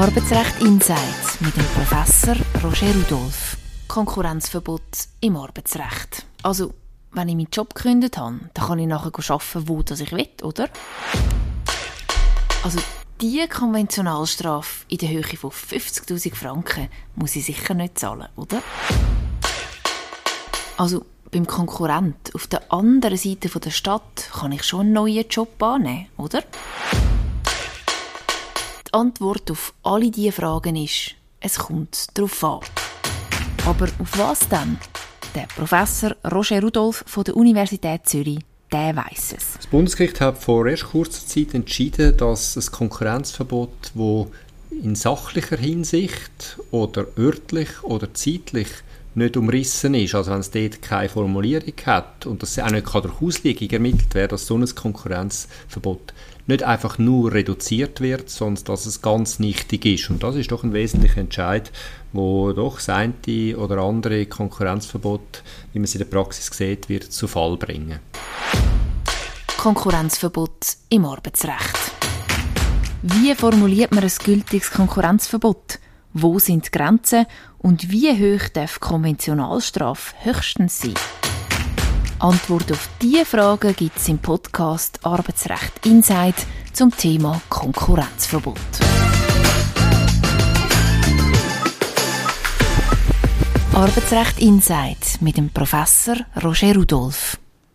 Arbeitsrecht Insight mit dem Professor Roger Rudolph. Konkurrenzverbot im Arbeitsrecht. Also, wenn ich meinen Job gekündigt habe, dann kann ich nachher arbeiten, wo ich will, oder? Also, diese Konventionalstrafe in der Höhe von 50.000 Franken muss ich sicher nicht zahlen, oder? Also, beim Konkurrent auf der anderen Seite der Stadt kann ich schon einen neuen Job annehmen, oder? Die Antwort auf alle diese Fragen ist, es kommt darauf an. Aber auf was denn? Der Professor Roger Rudolph von der Universität Zürich, der weiß es. Das Bundesgericht hat vor erst kurzer Zeit entschieden, dass das Konkurrenzverbot, wo in sachlicher Hinsicht oder örtlich oder zeitlich nicht umrissen ist, also wenn es dort keine Formulierung hat und das auch nicht durch Auslegung ermittelt werden dass so ein Konkurrenzverbot nicht einfach nur reduziert wird, sondern dass es ganz nichtig ist. Und das ist doch ein wesentlicher Entscheid, wo doch das eine oder andere Konkurrenzverbot, wie man es in der Praxis sieht, wird zu Fall bringen. Konkurrenzverbot im Arbeitsrecht. Wie formuliert man ein gültiges Konkurrenzverbot? Wo sind die Grenzen und wie hoch darf Konventionalstrafe höchstens sein? Antwort auf diese Fragen gibt es im Podcast Arbeitsrecht Insight zum Thema Konkurrenzverbot. Arbeitsrecht Insight mit dem Professor Roger Rudolph.